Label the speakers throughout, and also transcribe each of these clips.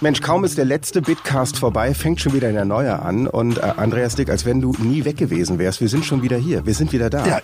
Speaker 1: Mensch, kaum ist der letzte Bitcast vorbei, fängt schon wieder der neue an. Und äh, Andreas Dick, als wenn du nie weg gewesen wärst. Wir sind schon wieder hier. Wir sind wieder da.
Speaker 2: Ja,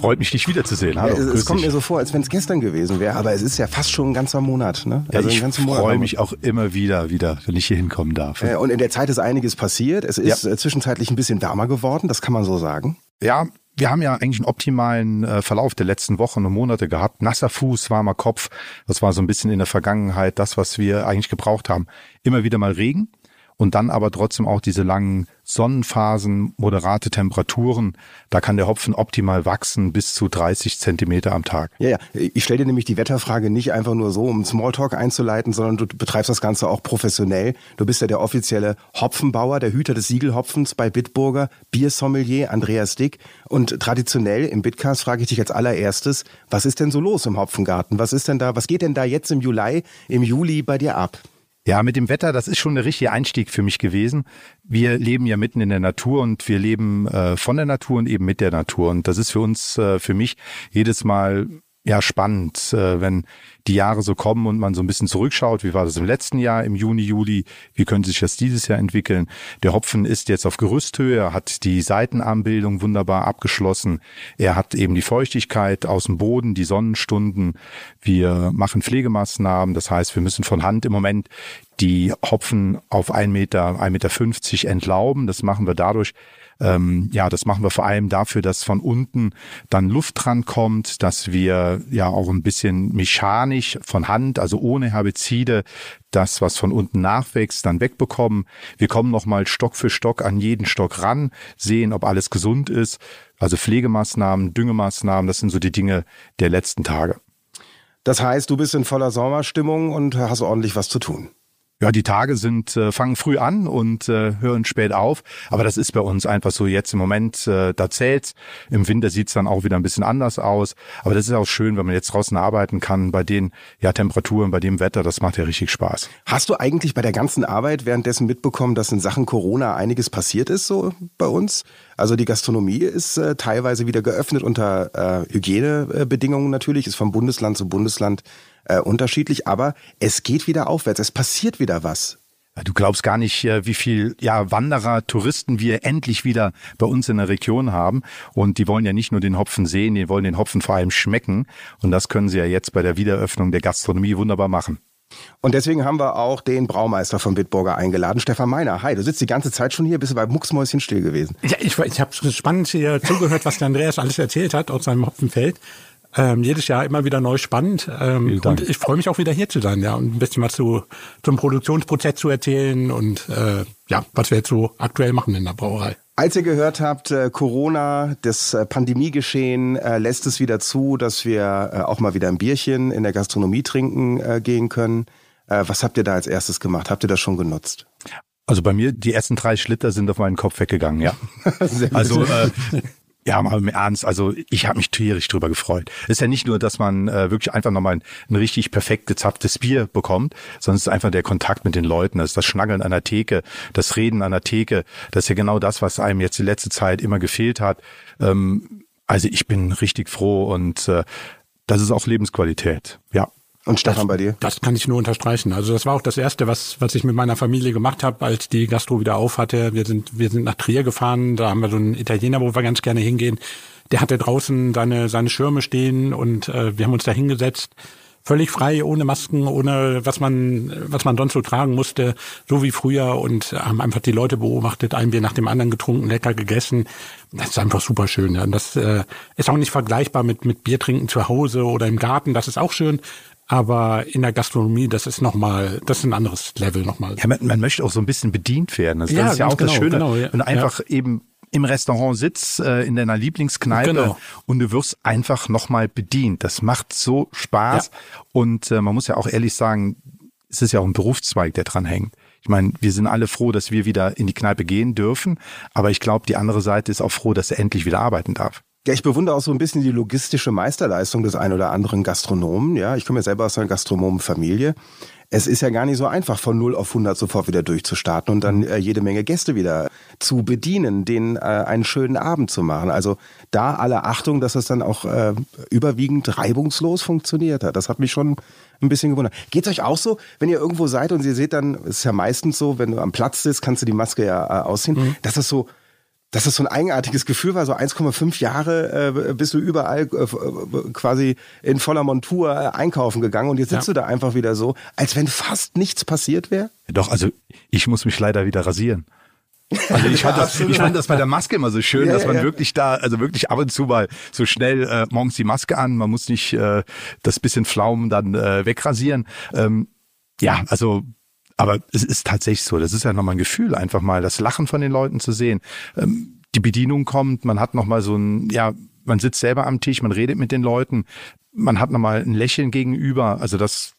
Speaker 2: freut mich, dich wiederzusehen. Hallo,
Speaker 1: ja, es, es kommt mir so vor, als wenn es gestern gewesen wäre. Aber es ist ja fast schon ein ganzer Monat. Ne?
Speaker 2: Also ja, ich freue mich auch immer wieder, wieder, wenn ich hier hinkommen darf.
Speaker 1: Äh, und in der Zeit ist einiges passiert. Es ist ja. Äh, zwischenzeitlich ein bisschen wärmer geworden. Das kann man so sagen.
Speaker 2: Ja, wir haben ja eigentlich einen optimalen äh, Verlauf der letzten Wochen und Monate gehabt. Nasser Fuß, warmer Kopf. Das war so ein bisschen in der Vergangenheit das, was wir eigentlich gebraucht haben. Immer wieder mal Regen und dann aber trotzdem auch diese langen Sonnenphasen, moderate Temperaturen. Da kann der Hopfen optimal wachsen bis zu 30 Zentimeter am Tag.
Speaker 1: Ja, ja. Ich stelle dir nämlich die Wetterfrage nicht einfach nur so, um Smalltalk einzuleiten, sondern du betreibst das Ganze auch professionell. Du bist ja der offizielle Hopfenbauer, der Hüter des Siegelhopfens bei Bitburger, Biersommelier Andreas Dick. Und traditionell im Bitcast frage ich dich als allererstes, was ist denn so los im Hopfengarten? Was ist denn da, was geht denn da jetzt im Juli, im Juli bei dir ab?
Speaker 2: Ja, mit dem Wetter, das ist schon der richtige Einstieg für mich gewesen. Wir leben ja mitten in der Natur und wir leben äh, von der Natur und eben mit der Natur. Und das ist für uns, äh, für mich jedes Mal ja spannend, äh, wenn die Jahre so kommen und man so ein bisschen zurückschaut. Wie war das im letzten Jahr, im Juni, Juli? Wie könnte sich das dieses Jahr entwickeln? Der Hopfen ist jetzt auf Gerüsthöhe, er hat die Seitenarmbildung wunderbar abgeschlossen. Er hat eben die Feuchtigkeit aus dem Boden, die Sonnenstunden. Wir machen Pflegemaßnahmen. Das heißt, wir müssen von Hand im Moment die Hopfen auf ein Meter, ein Meter fünfzig entlauben. Das machen wir dadurch, ähm, ja, das machen wir vor allem dafür, dass von unten dann Luft dran kommt, dass wir ja auch ein bisschen mechanisch von Hand, also ohne Herbizide, das, was von unten nachwächst, dann wegbekommen. Wir kommen nochmal Stock für Stock an jeden Stock ran, sehen, ob alles gesund ist. Also Pflegemaßnahmen, Düngemaßnahmen, das sind so die Dinge der letzten Tage.
Speaker 1: Das heißt, du bist in voller Sommerstimmung und hast ordentlich was zu tun.
Speaker 2: Ja, die Tage sind äh, fangen früh an und äh, hören spät auf, aber das ist bei uns einfach so jetzt im Moment, äh, da zählt's. Im Winter sieht's dann auch wieder ein bisschen anders aus, aber das ist auch schön, wenn man jetzt draußen arbeiten kann bei den ja Temperaturen, bei dem Wetter, das macht ja richtig Spaß.
Speaker 1: Hast du eigentlich bei der ganzen Arbeit währenddessen mitbekommen, dass in Sachen Corona einiges passiert ist so bei uns? Also die Gastronomie ist äh, teilweise wieder geöffnet unter äh, Hygienebedingungen natürlich, ist vom Bundesland zu Bundesland äh, unterschiedlich, aber es geht wieder aufwärts, es passiert wieder was.
Speaker 2: Du glaubst gar nicht, äh, wie viel ja, Wanderer, Touristen wir endlich wieder bei uns in der Region haben. Und die wollen ja nicht nur den Hopfen sehen, die wollen den Hopfen vor allem schmecken. Und das können sie ja jetzt bei der Wiederöffnung der Gastronomie wunderbar machen.
Speaker 1: Und deswegen haben wir auch den Braumeister von Bitburger eingeladen, Stefan Meiner. Hi, du sitzt die ganze Zeit schon hier, bist du bei Mucksmäuschen still gewesen.
Speaker 3: Ja, ich, ich habe spannend hier zugehört, was der Andreas alles erzählt hat aus seinem Hopfenfeld. Ähm, jedes Jahr immer wieder neu spannend. Ähm, und ich freue mich auch wieder hier zu sein, ja, und ein bisschen was zu, zum Produktionsprozess zu erzählen und äh, ja, was wir jetzt so aktuell machen in der Brauerei.
Speaker 1: Als ihr gehört habt, äh, Corona, das äh, Pandemiegeschehen äh, lässt es wieder zu, dass wir äh, auch mal wieder ein Bierchen in der Gastronomie trinken äh, gehen können. Äh, was habt ihr da als erstes gemacht? Habt ihr das schon genutzt?
Speaker 2: Also bei mir, die ersten drei Schlitter sind auf meinen Kopf weggegangen, ja. also äh, ja, mal im Ernst, also ich habe mich tierisch drüber gefreut. Es ist ja nicht nur, dass man äh, wirklich einfach nochmal ein, ein richtig perfekt gezapftes Bier bekommt, sondern es ist einfach der Kontakt mit den Leuten, das ist das Schnaggeln an der Theke, das Reden an der Theke, das ist ja genau das, was einem jetzt die letzte Zeit immer gefehlt hat. Ähm, also ich bin richtig froh und äh, das ist auch Lebensqualität, ja.
Speaker 1: Und Stefan, bei dir?
Speaker 3: Das kann ich nur unterstreichen. Also das war auch das Erste, was, was ich mit meiner Familie gemacht habe, als die Gastro wieder auf hatte. Wir sind, wir sind nach Trier gefahren, da haben wir so einen Italiener, wo wir ganz gerne hingehen. Der hatte draußen seine, seine Schirme stehen und äh, wir haben uns da hingesetzt. Völlig frei, ohne Masken, ohne was man, was man sonst so tragen musste, so wie früher und haben einfach die Leute beobachtet, ein Bier nach dem anderen getrunken, lecker gegessen. Das ist einfach super schön. Ja. Und das äh, ist auch nicht vergleichbar mit, mit Bier trinken zu Hause oder im Garten. Das ist auch schön. Aber in der Gastronomie, das ist nochmal, das ist ein anderes Level nochmal.
Speaker 2: Ja, man, man möchte auch so ein bisschen bedient werden. Das, ja, ist ja auch genau, das Schöne. Genau, ja. Wenn du einfach ja. eben im Restaurant sitzt, äh, in deiner Lieblingskneipe genau. und du wirst einfach nochmal bedient. Das macht so Spaß. Und äh, man muss ja auch ehrlich sagen, es ist ja auch ein Berufszweig, der dran hängt. Ich meine, wir sind alle froh, dass wir wieder in die Kneipe gehen dürfen, aber ich glaube, die andere Seite ist auch froh, dass er endlich wieder arbeiten darf.
Speaker 1: Ja, ich bewundere auch so ein bisschen die logistische Meisterleistung des ein oder anderen Gastronomen. Ja, ich komme ja selber aus einer Gastronomenfamilie. Es ist ja gar nicht so einfach, von 0 auf 100 sofort wieder durchzustarten und dann äh, jede Menge Gäste wieder zu bedienen, denen äh, einen schönen Abend zu machen. Also da alle Achtung, dass es dann auch äh, überwiegend reibungslos funktioniert hat. Das hat mich schon ein bisschen gewundert. Geht's euch auch so, wenn ihr irgendwo seid und ihr seht dann, ist ja meistens so, wenn du am Platz sitzt, kannst du die Maske ja äh, ausziehen, mhm. dass es so dass es so ein eigenartiges Gefühl war, so 1,5 Jahre äh, bist du überall äh, quasi in voller Montur äh, einkaufen gegangen und jetzt sitzt ja. du da einfach wieder so, als wenn fast nichts passiert wäre?
Speaker 2: Doch, also ich muss mich leider wieder rasieren. Also ich fand, das, ich fand das bei der Maske immer so schön, ja, dass man ja. wirklich da, also wirklich ab und zu mal so schnell äh, morgens die Maske an, man muss nicht äh, das bisschen Pflaumen dann äh, wegrasieren. Ähm, ja, also aber es ist tatsächlich so, das ist ja nochmal ein Gefühl, einfach mal das Lachen von den Leuten zu sehen. Ähm, die Bedienung kommt, man hat nochmal so ein, ja, man sitzt selber am Tisch, man redet mit den Leuten, man hat nochmal ein Lächeln gegenüber. Also das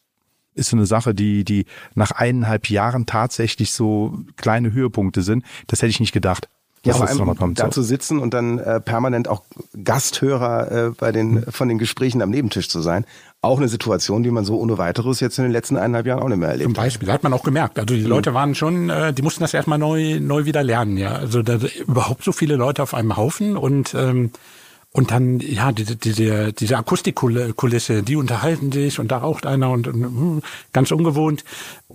Speaker 2: ist so eine Sache, die, die nach eineinhalb Jahren tatsächlich so kleine Höhepunkte sind. Das hätte ich nicht gedacht.
Speaker 1: Ja, vor allem da zu sitzen und dann äh, permanent auch Gasthörer äh, bei den, von den Gesprächen am Nebentisch zu sein auch eine Situation, die man so ohne weiteres jetzt in den letzten eineinhalb Jahren auch nicht mehr erlebt
Speaker 3: Zum Beispiel, hat man auch gemerkt. Also die mhm. Leute waren schon, äh, die mussten das erstmal neu, neu wieder lernen, ja. Also da, überhaupt so viele Leute auf einem Haufen und ähm, und dann, ja, diese, diese, diese Akustikkulisse, die unterhalten sich und da raucht einer und, und hm, ganz ungewohnt.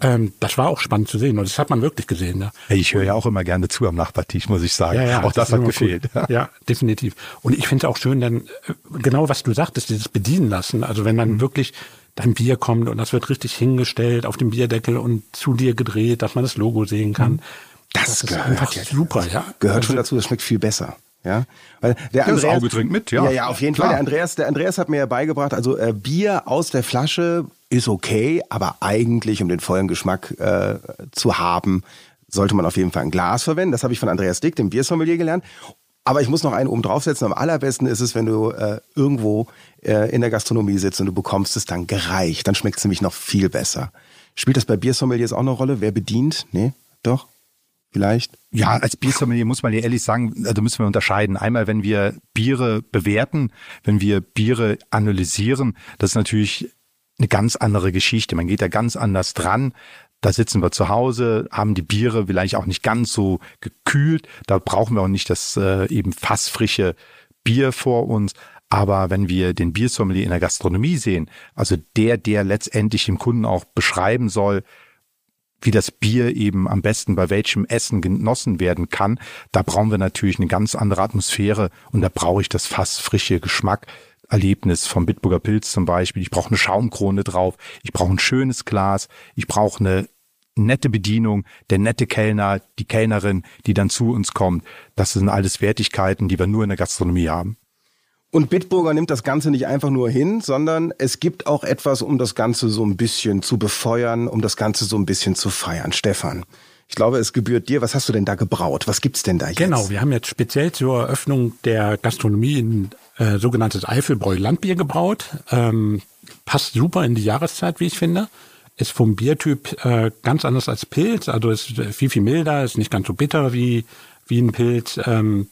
Speaker 3: Ähm, das war auch spannend zu sehen und das hat man wirklich gesehen. Ne?
Speaker 2: Ich höre ja auch immer gerne zu am Nachbartisch, muss ich sagen. Ja, ja, auch das, das hat gefehlt.
Speaker 3: Cool. Ja, definitiv. Und ich finde es auch schön, dann äh, genau was du sagtest, dieses Bedienen lassen. Also wenn dann mhm. wirklich dein Bier kommt und das wird richtig hingestellt auf dem Bierdeckel und zu dir gedreht, dass man das Logo sehen kann. Mhm.
Speaker 1: Das, das gehört super, ja. Gehört schon dazu, das schmeckt viel besser. Ja,
Speaker 2: weil der Andreas, das Auge trinkt mit, ja.
Speaker 1: Ja, ja, auf jeden Klar. Fall. Der Andreas, der Andreas hat mir ja beigebracht, also äh, Bier aus der Flasche ist okay, aber eigentlich, um den vollen Geschmack äh, zu haben, sollte man auf jeden Fall ein Glas verwenden. Das habe ich von Andreas Dick, dem Biersommelier, gelernt. Aber ich muss noch einen oben draufsetzen. Am allerbesten ist es, wenn du äh, irgendwo äh, in der Gastronomie sitzt und du bekommst es dann gereicht. Dann schmeckt es nämlich noch viel besser. Spielt das bei Biersommeliers auch eine Rolle? Wer bedient? Nee? Doch? Vielleicht?
Speaker 2: Ja, als Biersommelier muss man ja ehrlich sagen, also müssen wir unterscheiden. Einmal, wenn wir Biere bewerten, wenn wir Biere analysieren, das ist natürlich eine ganz andere Geschichte. Man geht da ganz anders dran. Da sitzen wir zu Hause, haben die Biere vielleicht auch nicht ganz so gekühlt. Da brauchen wir auch nicht das äh, eben fassfrische Bier vor uns. Aber wenn wir den Biersommelier in der Gastronomie sehen, also der, der letztendlich dem Kunden auch beschreiben soll, wie das Bier eben am besten bei welchem Essen genossen werden kann, da brauchen wir natürlich eine ganz andere Atmosphäre und da brauche ich das fast frische Geschmack. Erlebnis vom Bitburger Pilz zum Beispiel. Ich brauche eine Schaumkrone drauf. Ich brauche ein schönes Glas. Ich brauche eine nette Bedienung, der nette Kellner, die Kellnerin, die dann zu uns kommt. Das sind alles Wertigkeiten, die wir nur in der Gastronomie haben.
Speaker 1: Und Bitburger nimmt das Ganze nicht einfach nur hin, sondern es gibt auch etwas, um das Ganze so ein bisschen zu befeuern, um das Ganze so ein bisschen zu feiern. Stefan, ich glaube, es gebührt dir. Was hast du denn da gebraut? Was gibt's denn da jetzt?
Speaker 3: Genau, wir haben jetzt speziell zur Eröffnung der Gastronomie ein äh, sogenanntes Eifelbräu Landbier gebraut. Ähm, passt super in die Jahreszeit, wie ich finde. Ist vom Biertyp äh, ganz anders als Pilz, also ist viel, viel milder, ist nicht ganz so bitter wie, wie ein Pilz. Ähm,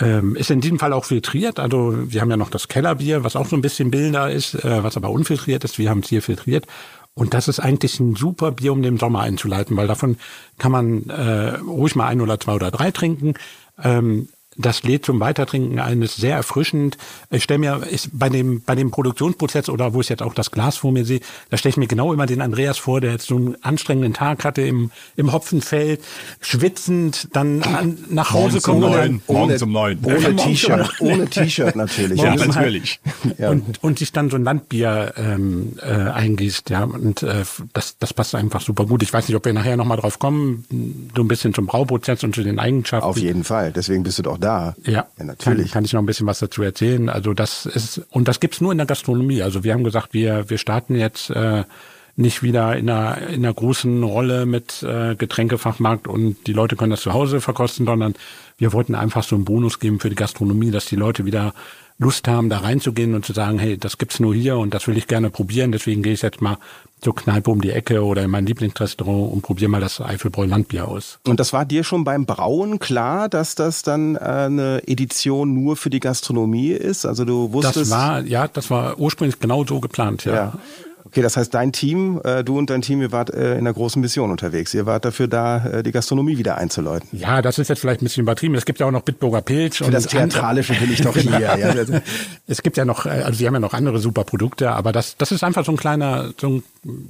Speaker 3: ähm, ist in diesem Fall auch filtriert. Also wir haben ja noch das Kellerbier, was auch so ein bisschen bilder ist, äh, was aber unfiltriert ist. Wir haben es hier filtriert. Und das ist eigentlich ein super Bier, um den Sommer einzuleiten, weil davon kann man äh, ruhig mal ein oder zwei oder drei trinken. Ähm, das lädt zum Weitertrinken ein, ist sehr erfrischend. Ich stelle mir ist bei dem bei dem Produktionsprozess oder wo ich jetzt auch das Glas vor mir sehe, da stelle ich mir genau immer den Andreas vor, der jetzt so einen anstrengenden Tag hatte im im Hopfenfeld, schwitzend, dann an, nach Hause kommt und dann
Speaker 2: morgen zum neun
Speaker 1: ohne T-Shirt, ohne T-Shirt natürlich,
Speaker 2: ja natürlich
Speaker 3: ja. und und sich dann so ein Landbier ähm, äh, eingießt, ja und äh, das das passt einfach super gut. Ich weiß nicht, ob wir nachher noch mal drauf kommen, so ein bisschen zum Brauprozess und zu den Eigenschaften.
Speaker 1: Auf jeden Fall, deswegen bist du doch da.
Speaker 3: Ja, ja natürlich. Kann, kann, ich noch ein bisschen was dazu erzählen. Also das ist, und das gibt's nur in der Gastronomie. Also wir haben gesagt, wir, wir starten jetzt äh, nicht wieder in einer, in einer großen Rolle mit äh, Getränkefachmarkt und die Leute können das zu Hause verkosten, sondern wir wollten einfach so einen Bonus geben für die Gastronomie, dass die Leute wieder Lust haben, da reinzugehen und zu sagen, hey, das gibt's nur hier und das will ich gerne probieren, deswegen gehe ich jetzt mal zur Kneipe um die Ecke oder in mein Lieblingsrestaurant und probiere mal das Eifelbräu Landbier aus.
Speaker 1: Und das war dir schon beim Brauen klar, dass das dann äh, eine Edition nur für die Gastronomie ist? Also du wusstest.
Speaker 3: Das war, ja, das war ursprünglich genau so geplant, ja. ja.
Speaker 1: Okay, das heißt, dein Team, äh, du und dein Team, ihr wart äh, in einer großen Mission unterwegs. Ihr wart dafür da, äh, die Gastronomie wieder einzuläuten.
Speaker 3: Ja, das ist jetzt vielleicht ein bisschen übertrieben. Es gibt ja auch noch Bitburger Pilz.
Speaker 1: Für das Theatralische bin ich doch hier. ja.
Speaker 3: Es gibt ja noch, äh, also sie haben ja noch andere super Produkte, aber das, das ist einfach so ein kleiner, so ein,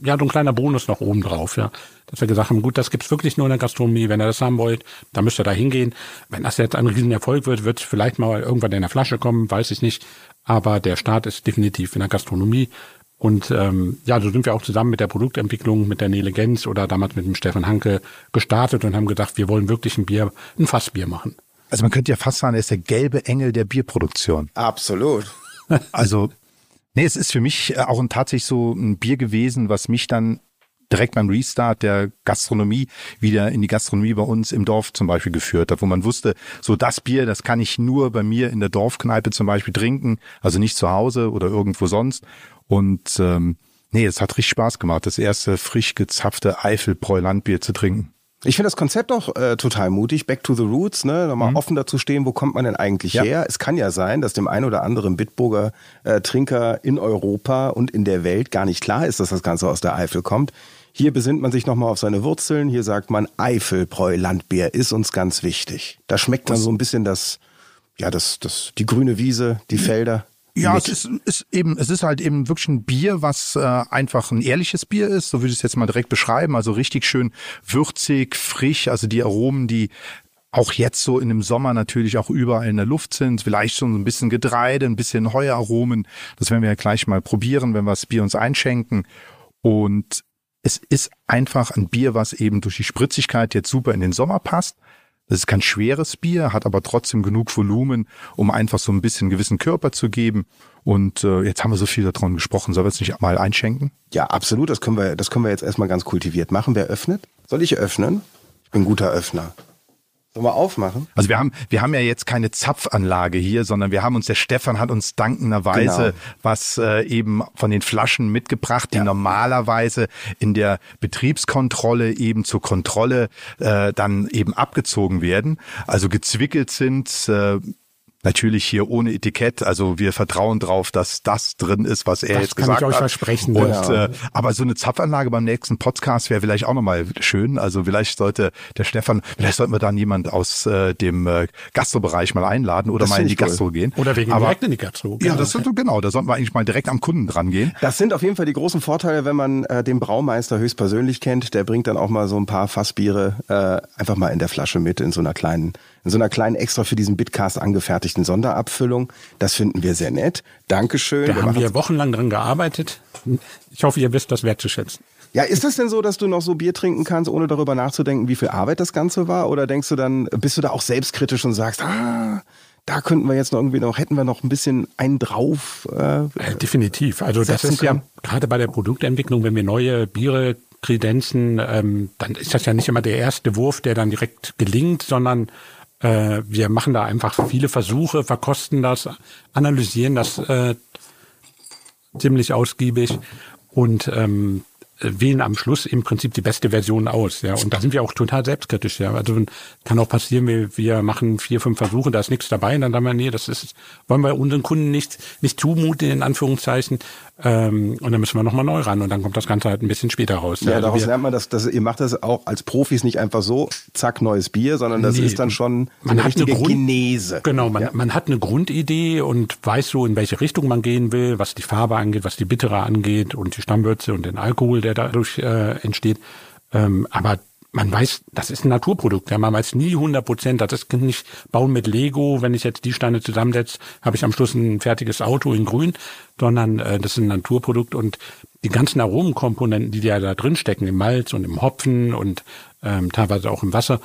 Speaker 3: ja, so ein kleiner Bonus noch oben drauf, ja. Dass wir gesagt haben, gut, das gibt's wirklich nur in der Gastronomie. Wenn ihr das haben wollt, dann müsst ihr da hingehen. Wenn das jetzt ein Riesenerfolg wird, wird es vielleicht mal irgendwann in der Flasche kommen, weiß ich nicht. Aber der Start ist definitiv in der Gastronomie. Und ähm, ja, so sind wir auch zusammen mit der Produktentwicklung, mit der Nele Gens oder damals mit dem Stefan Hanke gestartet und haben gedacht, wir wollen wirklich ein Bier, ein Fassbier machen.
Speaker 2: Also man könnte ja fast sagen, er ist der gelbe Engel der Bierproduktion.
Speaker 1: Absolut.
Speaker 2: Also, nee, es ist für mich äh, auch ein, tatsächlich so ein Bier gewesen, was mich dann direkt beim Restart der Gastronomie wieder in die Gastronomie bei uns im Dorf zum Beispiel geführt hat, wo man wusste, so das Bier, das kann ich nur bei mir in der Dorfkneipe zum Beispiel trinken, also nicht zu Hause oder irgendwo sonst. Und ähm, nee, es hat richtig Spaß gemacht, das erste frisch gezapfte Eifelbräu-Landbier zu trinken.
Speaker 1: Ich finde das Konzept auch äh, total mutig, back to the roots, ne? Nochmal mhm. offen dazu stehen, wo kommt man denn eigentlich ja. her? Es kann ja sein, dass dem ein oder anderen Bitburger äh, Trinker in Europa und in der Welt gar nicht klar ist, dass das Ganze aus der Eifel kommt. Hier besinnt man sich nochmal auf seine Wurzeln. Hier sagt man, Eifelbräu Landbier ist uns ganz wichtig. Da schmeckt man so ein bisschen das, ja, das, das, die grüne Wiese, die Felder.
Speaker 2: Ja, es ist, ist eben, es ist halt eben wirklich ein Bier, was äh, einfach ein ehrliches Bier ist, so würde ich es jetzt mal direkt beschreiben. Also richtig schön würzig, frisch, also die Aromen, die auch jetzt so in dem Sommer natürlich auch überall in der Luft sind, vielleicht schon ein bisschen Getreide, ein bisschen Heueraromen. Das werden wir ja gleich mal probieren, wenn wir das Bier uns einschenken. Und es ist einfach ein Bier, was eben durch die Spritzigkeit jetzt super in den Sommer passt. Das ist kein schweres Bier, hat aber trotzdem genug Volumen, um einfach so ein bisschen gewissen Körper zu geben. Und äh, jetzt haben wir so viel davon gesprochen. Sollen wir es nicht mal einschenken?
Speaker 1: Ja, absolut. Das können wir, das können wir jetzt erstmal ganz kultiviert machen. Wer öffnet? Soll ich öffnen? Ich bin guter Öffner. Wir aufmachen?
Speaker 2: Also wir haben, wir haben ja jetzt keine Zapfanlage hier, sondern wir haben uns, der Stefan hat uns dankenderweise genau. was äh, eben von den Flaschen mitgebracht, die ja. normalerweise in der Betriebskontrolle eben zur Kontrolle äh, dann eben abgezogen werden. Also gezwickelt sind, äh, Natürlich hier ohne Etikett. Also wir vertrauen drauf, dass das drin ist, was er das jetzt gesagt hat. Das kann ich euch
Speaker 3: versprechen.
Speaker 2: Und, ja. äh, aber so eine Zapfanlage beim nächsten Podcast wäre vielleicht auch nochmal schön. Also vielleicht sollte der Stefan, vielleicht sollten wir dann jemand aus äh, dem äh, Gastrobereich mal einladen oder das mal in die Gastro cool. gehen.
Speaker 3: Oder wegen aber, direkt in die Gastro.
Speaker 2: Ja, das ist, genau. Da sollten wir eigentlich mal direkt am Kunden dran gehen.
Speaker 1: Das sind auf jeden Fall die großen Vorteile, wenn man äh, den Braumeister höchstpersönlich kennt. Der bringt dann auch mal so ein paar Fassbiere äh, einfach mal in der Flasche mit in so einer kleinen in so einer kleinen extra für diesen Bitcast angefertigten Sonderabfüllung. Das finden wir sehr nett. Dankeschön.
Speaker 3: Da wir haben wir wochenlang dran gearbeitet. Ich hoffe, ihr wisst das wertzuschätzen.
Speaker 1: Ja, ist das denn so, dass du noch so Bier trinken kannst, ohne darüber nachzudenken, wie viel Arbeit das Ganze war? Oder denkst du dann, bist du da auch selbstkritisch und sagst, ah, da könnten wir jetzt noch irgendwie noch, hätten wir noch ein bisschen einen drauf?
Speaker 3: Äh, äh definitiv. Also das ist ja gerade bei der Produktentwicklung, wenn wir neue Biere kredenzen, ähm, dann ist das ja nicht immer der erste Wurf, der dann direkt gelingt, sondern äh, wir machen da einfach viele Versuche, verkosten das, analysieren das äh, ziemlich ausgiebig und ähm, wählen am Schluss im Prinzip die beste Version aus. Ja, und da sind wir auch total selbstkritisch. Ja, also kann auch passieren, wir, wir machen vier, fünf Versuche, da ist nichts dabei, und dann sagen wir, nee, das ist, wollen wir unseren Kunden nicht nicht zumuten in Anführungszeichen. Ähm, und dann müssen wir nochmal neu ran und dann kommt das Ganze halt ein bisschen später raus.
Speaker 1: Ja, also daraus lernt man, dass, dass ihr macht das auch als Profis nicht einfach so, zack, neues Bier, sondern das nee, ist dann schon
Speaker 3: man eine hat
Speaker 1: richtige
Speaker 3: eine Grund,
Speaker 1: Genese.
Speaker 3: Genau, man, ja. man hat eine Grundidee und weiß so, in welche Richtung man gehen will, was die Farbe angeht, was die Bittere angeht und die Stammwürze und den Alkohol, der dadurch äh, entsteht. Ähm, aber man weiß, das ist ein Naturprodukt. Ja, man weiß nie 100 Prozent. Das ist nicht bauen mit Lego. Wenn ich jetzt die Steine zusammensetze, habe ich am Schluss ein fertiges Auto in Grün, sondern äh, das ist ein Naturprodukt und die ganzen Aromenkomponenten, die ja da drin stecken, im Malz und im Hopfen und ähm, teilweise auch im Wasser,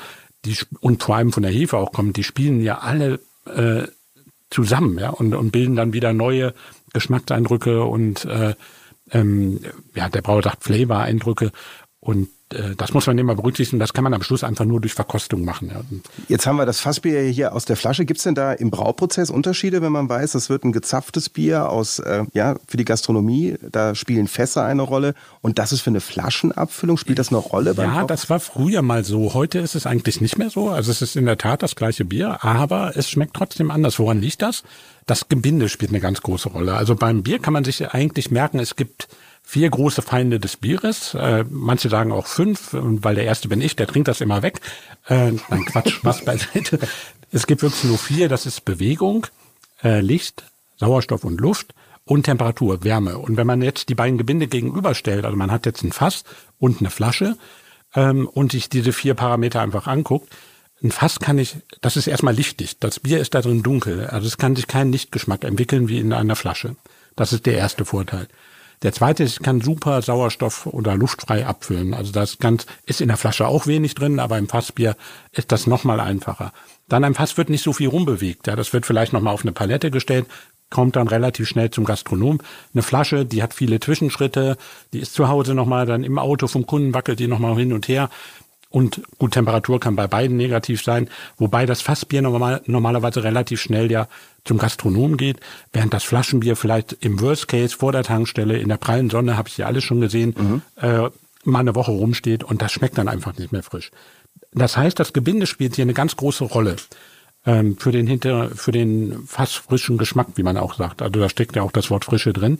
Speaker 3: die und vor allem von der Hefe auch kommen, die spielen ja alle äh, zusammen, ja, und, und bilden dann wieder neue Geschmackseindrücke und äh, ähm, ja, der Brauer sagt Flavor-Eindrücke Und das muss man immer berücksichtigen. Das kann man am Schluss einfach nur durch Verkostung machen.
Speaker 1: Jetzt haben wir das Fassbier hier aus der Flasche. Gibt es denn da im Brauprozess Unterschiede, wenn man weiß, das wird ein gezapftes Bier aus, äh, ja, für die Gastronomie? Da spielen Fässer eine Rolle. Und das ist für eine Flaschenabfüllung. Spielt das eine Rolle?
Speaker 3: Beim ja, das war früher mal so. Heute ist es eigentlich nicht mehr so. Also es ist in der Tat das gleiche Bier, aber es schmeckt trotzdem anders. Woran liegt das? Das Gebinde spielt eine ganz große Rolle. Also beim Bier kann man sich eigentlich merken, es gibt vier große Feinde des Bieres. Äh, manche sagen auch fünf, weil der erste bin ich, der trinkt das immer weg. Äh, nein, Quatsch, was beiseite. Es gibt wirklich nur vier, das ist Bewegung, äh, Licht, Sauerstoff und Luft und Temperatur, Wärme. Und wenn man jetzt die beiden Gebinde gegenüberstellt, also man hat jetzt ein Fass und eine Flasche ähm, und sich diese vier Parameter einfach anguckt, ein Fass kann ich, das ist erstmal lichtdicht. Das Bier ist da drin dunkel. Also es kann sich keinen Lichtgeschmack entwickeln wie in einer Flasche. Das ist der erste Vorteil. Der zweite ist, kann super Sauerstoff oder luftfrei abfüllen. Also das ganz, ist in der Flasche auch wenig drin, aber im Fassbier ist das nochmal einfacher. Dann ein Fass wird nicht so viel rumbewegt. Ja, das wird vielleicht nochmal auf eine Palette gestellt, kommt dann relativ schnell zum Gastronom. Eine Flasche, die hat viele Zwischenschritte, die ist zu Hause nochmal, dann im Auto vom Kunden wackelt die nochmal hin und her. Und gut, Temperatur kann bei beiden negativ sein, wobei das Fassbier normal, normalerweise relativ schnell ja zum Gastronom geht, während das Flaschenbier vielleicht im Worst Case vor der Tankstelle in der prallen Sonne, habe ich ja alles schon gesehen, mhm. äh, mal eine Woche rumsteht und das schmeckt dann einfach nicht mehr frisch. Das heißt, das Gebinde spielt hier eine ganz große Rolle ähm, für den hinter für den fast frischen Geschmack, wie man auch sagt. Also da steckt ja auch das Wort Frische drin.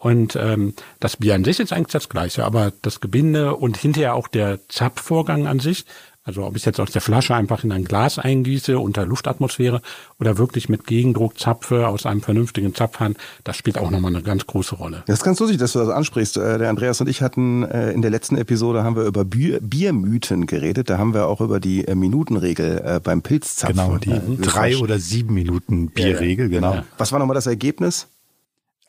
Speaker 3: Und ähm, das Bier an sich ist eigentlich das Gleiche, aber das Gebinde und hinterher auch der Zapfvorgang an sich, also ob ich jetzt aus der Flasche einfach in ein Glas eingieße unter Luftatmosphäre oder wirklich mit Gegendruck zapfe aus einem vernünftigen Zapfhahn, das spielt auch nochmal eine ganz große Rolle.
Speaker 1: Das ist ganz lustig, dass du das ansprichst. Äh, der Andreas und ich hatten äh, in der letzten Episode haben wir über Bier, Biermythen geredet. Da haben wir auch über die äh, Minutenregel beim Pilzzapfen.
Speaker 2: Genau, die drei oder sieben Minuten Bierregel, genau. Ja.
Speaker 1: Was war nochmal das Ergebnis?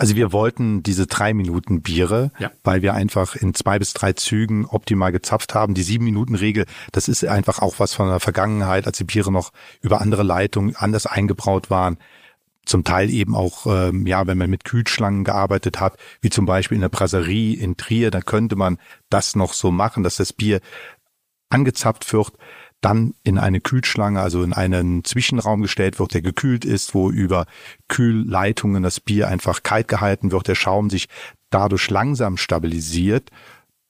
Speaker 2: Also wir wollten diese drei Minuten Biere, ja. weil wir einfach in zwei bis drei Zügen optimal gezapft haben. Die sieben Minuten Regel, das ist einfach auch was von der Vergangenheit, als die Biere noch über andere Leitungen anders eingebraut waren. Zum Teil eben auch, ähm, ja, wenn man mit Kühlschlangen gearbeitet hat, wie zum Beispiel in der Brasserie in Trier, da könnte man das noch so machen, dass das Bier angezapft wird dann in eine Kühlschlange, also in einen Zwischenraum gestellt wird, der gekühlt ist, wo über Kühlleitungen das Bier einfach kalt gehalten wird, der Schaum sich dadurch langsam stabilisiert,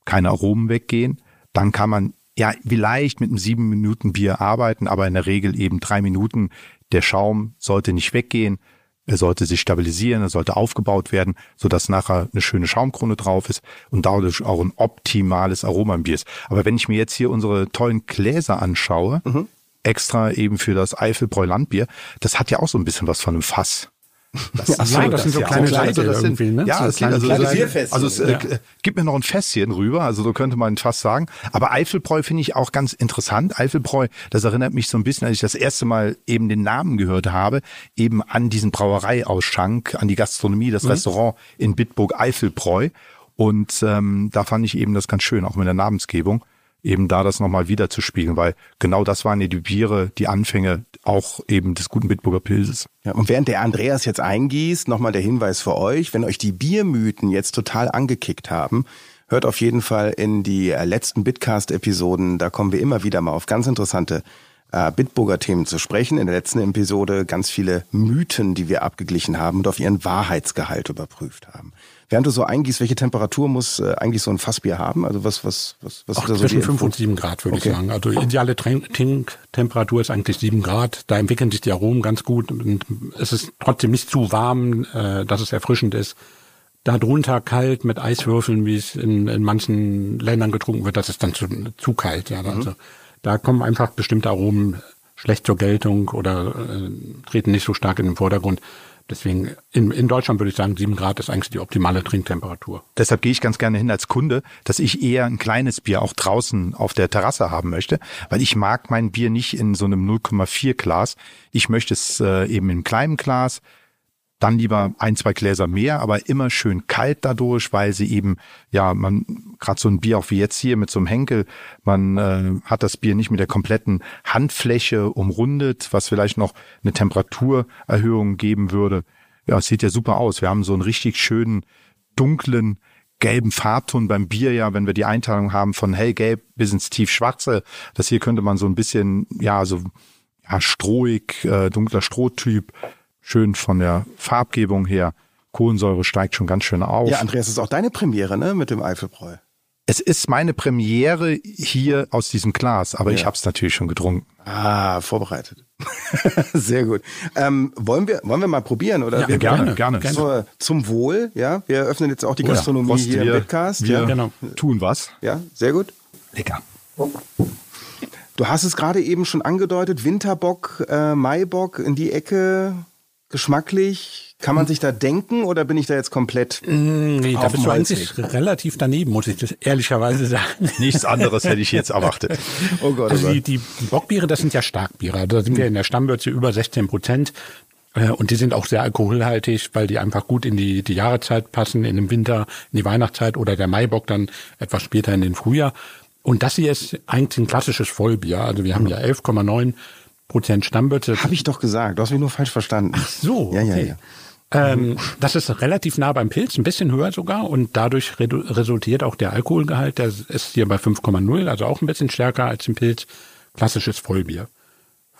Speaker 2: keine Aromen weggehen. Dann kann man ja vielleicht mit einem sieben Minuten Bier arbeiten, aber in der Regel eben drei Minuten. Der Schaum sollte nicht weggehen. Er sollte sich stabilisieren, er sollte aufgebaut werden, sodass nachher eine schöne Schaumkrone drauf ist und dadurch auch ein optimales Aroma im Bier ist. Aber wenn ich mir jetzt hier unsere tollen Gläser anschaue, mhm. extra eben für das Eifelbräu Landbier, das hat ja auch so ein bisschen was von einem Fass.
Speaker 3: Das, ja, das, das sind so kleine ja, Leute
Speaker 2: das sind, ne? Ja, so das kleine, also, kleine also es ja. äh, gib mir noch ein Fässchen rüber, also so könnte man fast sagen. Aber Eifelbräu finde ich auch ganz interessant. Eifelbräu, das erinnert mich so ein bisschen, als ich das erste Mal eben den Namen gehört habe, eben an diesen Brauereiausschank, an die Gastronomie, das mhm. Restaurant in Bitburg Eifelbräu. Und ähm, da fand ich eben das ganz schön, auch mit der Namensgebung eben da das nochmal wieder zu spiegeln, weil genau das waren ja die Biere, die Anfänge auch eben des guten Bitburger Pilzes.
Speaker 1: Ja, und während der Andreas jetzt eingießt, nochmal der Hinweis für euch, wenn euch die Biermythen jetzt total angekickt haben, hört auf jeden Fall in die äh, letzten Bitcast-Episoden, da kommen wir immer wieder mal auf ganz interessante äh, Bitburger Themen zu sprechen. In der letzten Episode ganz viele Mythen, die wir abgeglichen haben und auf ihren Wahrheitsgehalt überprüft haben. Während du so eingießt, welche Temperatur muss äh, eigentlich so ein Fassbier haben? Also was, was, was, was
Speaker 3: Ach, ist da so Zwischen 5 und 7 Grad, würde okay. ich sagen. Also ideale Trinktemperatur ist eigentlich 7 Grad. Da entwickeln sich die Aromen ganz gut. Und es ist trotzdem nicht zu warm, äh, dass es erfrischend ist. Darunter kalt mit Eiswürfeln, wie es in, in manchen Ländern getrunken wird, das ist dann zu, zu kalt. Ja, mhm. also da kommen einfach bestimmte Aromen schlecht zur Geltung oder äh, treten nicht so stark in den Vordergrund. Deswegen in, in Deutschland würde ich sagen, sieben Grad ist eigentlich die optimale Trinktemperatur.
Speaker 2: Deshalb gehe ich ganz gerne hin als Kunde, dass ich eher ein kleines Bier auch draußen auf der Terrasse haben möchte, weil ich mag mein Bier nicht in so einem 0,4 Glas. Ich möchte es äh, eben einem kleinen Glas dann lieber ein, zwei Gläser mehr, aber immer schön kalt dadurch, weil sie eben, ja, man, gerade so ein Bier auch wie jetzt hier mit so einem Henkel, man äh, hat das Bier nicht mit der kompletten Handfläche umrundet, was vielleicht noch eine Temperaturerhöhung geben würde. Ja, es sieht ja super aus. Wir haben so einen richtig schönen, dunklen, gelben Farbton beim Bier ja, wenn wir die Einteilung haben von hellgelb bis ins tiefschwarze. Das hier könnte man so ein bisschen, ja, so ja, strohig, äh, dunkler Strohtyp, schön von der Farbgebung her. Kohlensäure steigt schon ganz schön auf.
Speaker 1: Ja, Andreas, das ist auch deine Premiere, ne, mit dem Eifelbräu.
Speaker 2: Es ist meine Premiere hier aus diesem Glas, aber
Speaker 1: Ja.
Speaker 2: ich habe es natürlich schon getrunken.
Speaker 1: Ah, vorbereitet. Sehr gut. Ähm, wollen wir wollen wir mal probieren oder?
Speaker 3: Ja,
Speaker 1: wir,
Speaker 2: gerne, gerne.
Speaker 1: So, zum Wohl, ja. Wir eröffnen jetzt auch die
Speaker 2: Oh ja,
Speaker 1: Gastronomie
Speaker 2: Prost,
Speaker 1: hier im
Speaker 2: wir-
Speaker 1: Bitcast.
Speaker 2: Wir
Speaker 1: ja.
Speaker 3: Genau.
Speaker 2: tun was.
Speaker 1: ja, sehr gut.
Speaker 2: Lecker.
Speaker 1: Du hast es gerade eben schon angedeutet, Winterbock, äh, Maibock in die Ecke, geschmacklich. Kann man sich da denken oder bin ich da jetzt komplett
Speaker 3: Nee, da
Speaker 1: Auf
Speaker 3: bist du eigentlich relativ daneben, muss ich das ehrlicherweise sagen.
Speaker 2: Nichts anderes hätte ich jetzt erwartet.
Speaker 1: Oh Gott, oh
Speaker 3: Also
Speaker 1: Gott.
Speaker 3: die, die Bockbiere, das sind ja Starkbiere. Also Da sind wir in der Stammwürze über 16 Prozent. Äh, Und die sind auch sehr alkoholhaltig, weil die einfach gut in die, die Jahreszeit passen, in den Winter, in die Weihnachtszeit oder der Maibock dann etwas später in den Frühjahr. Und das hier ist eigentlich ein klassisches Vollbier. Also wir haben ja 11,9 Prozent Stammwürze.
Speaker 1: Habe ich doch gesagt, du hast mich nur falsch verstanden. Ach
Speaker 3: So,
Speaker 1: Ja, ja,
Speaker 3: okay.
Speaker 1: ja.
Speaker 3: Ähm, das ist relativ nah beim Pilz, ein bisschen höher sogar und dadurch resultiert auch der Alkoholgehalt, der ist hier bei 5,0, also auch ein bisschen stärker als im Pilz. Klassisches Vollbier.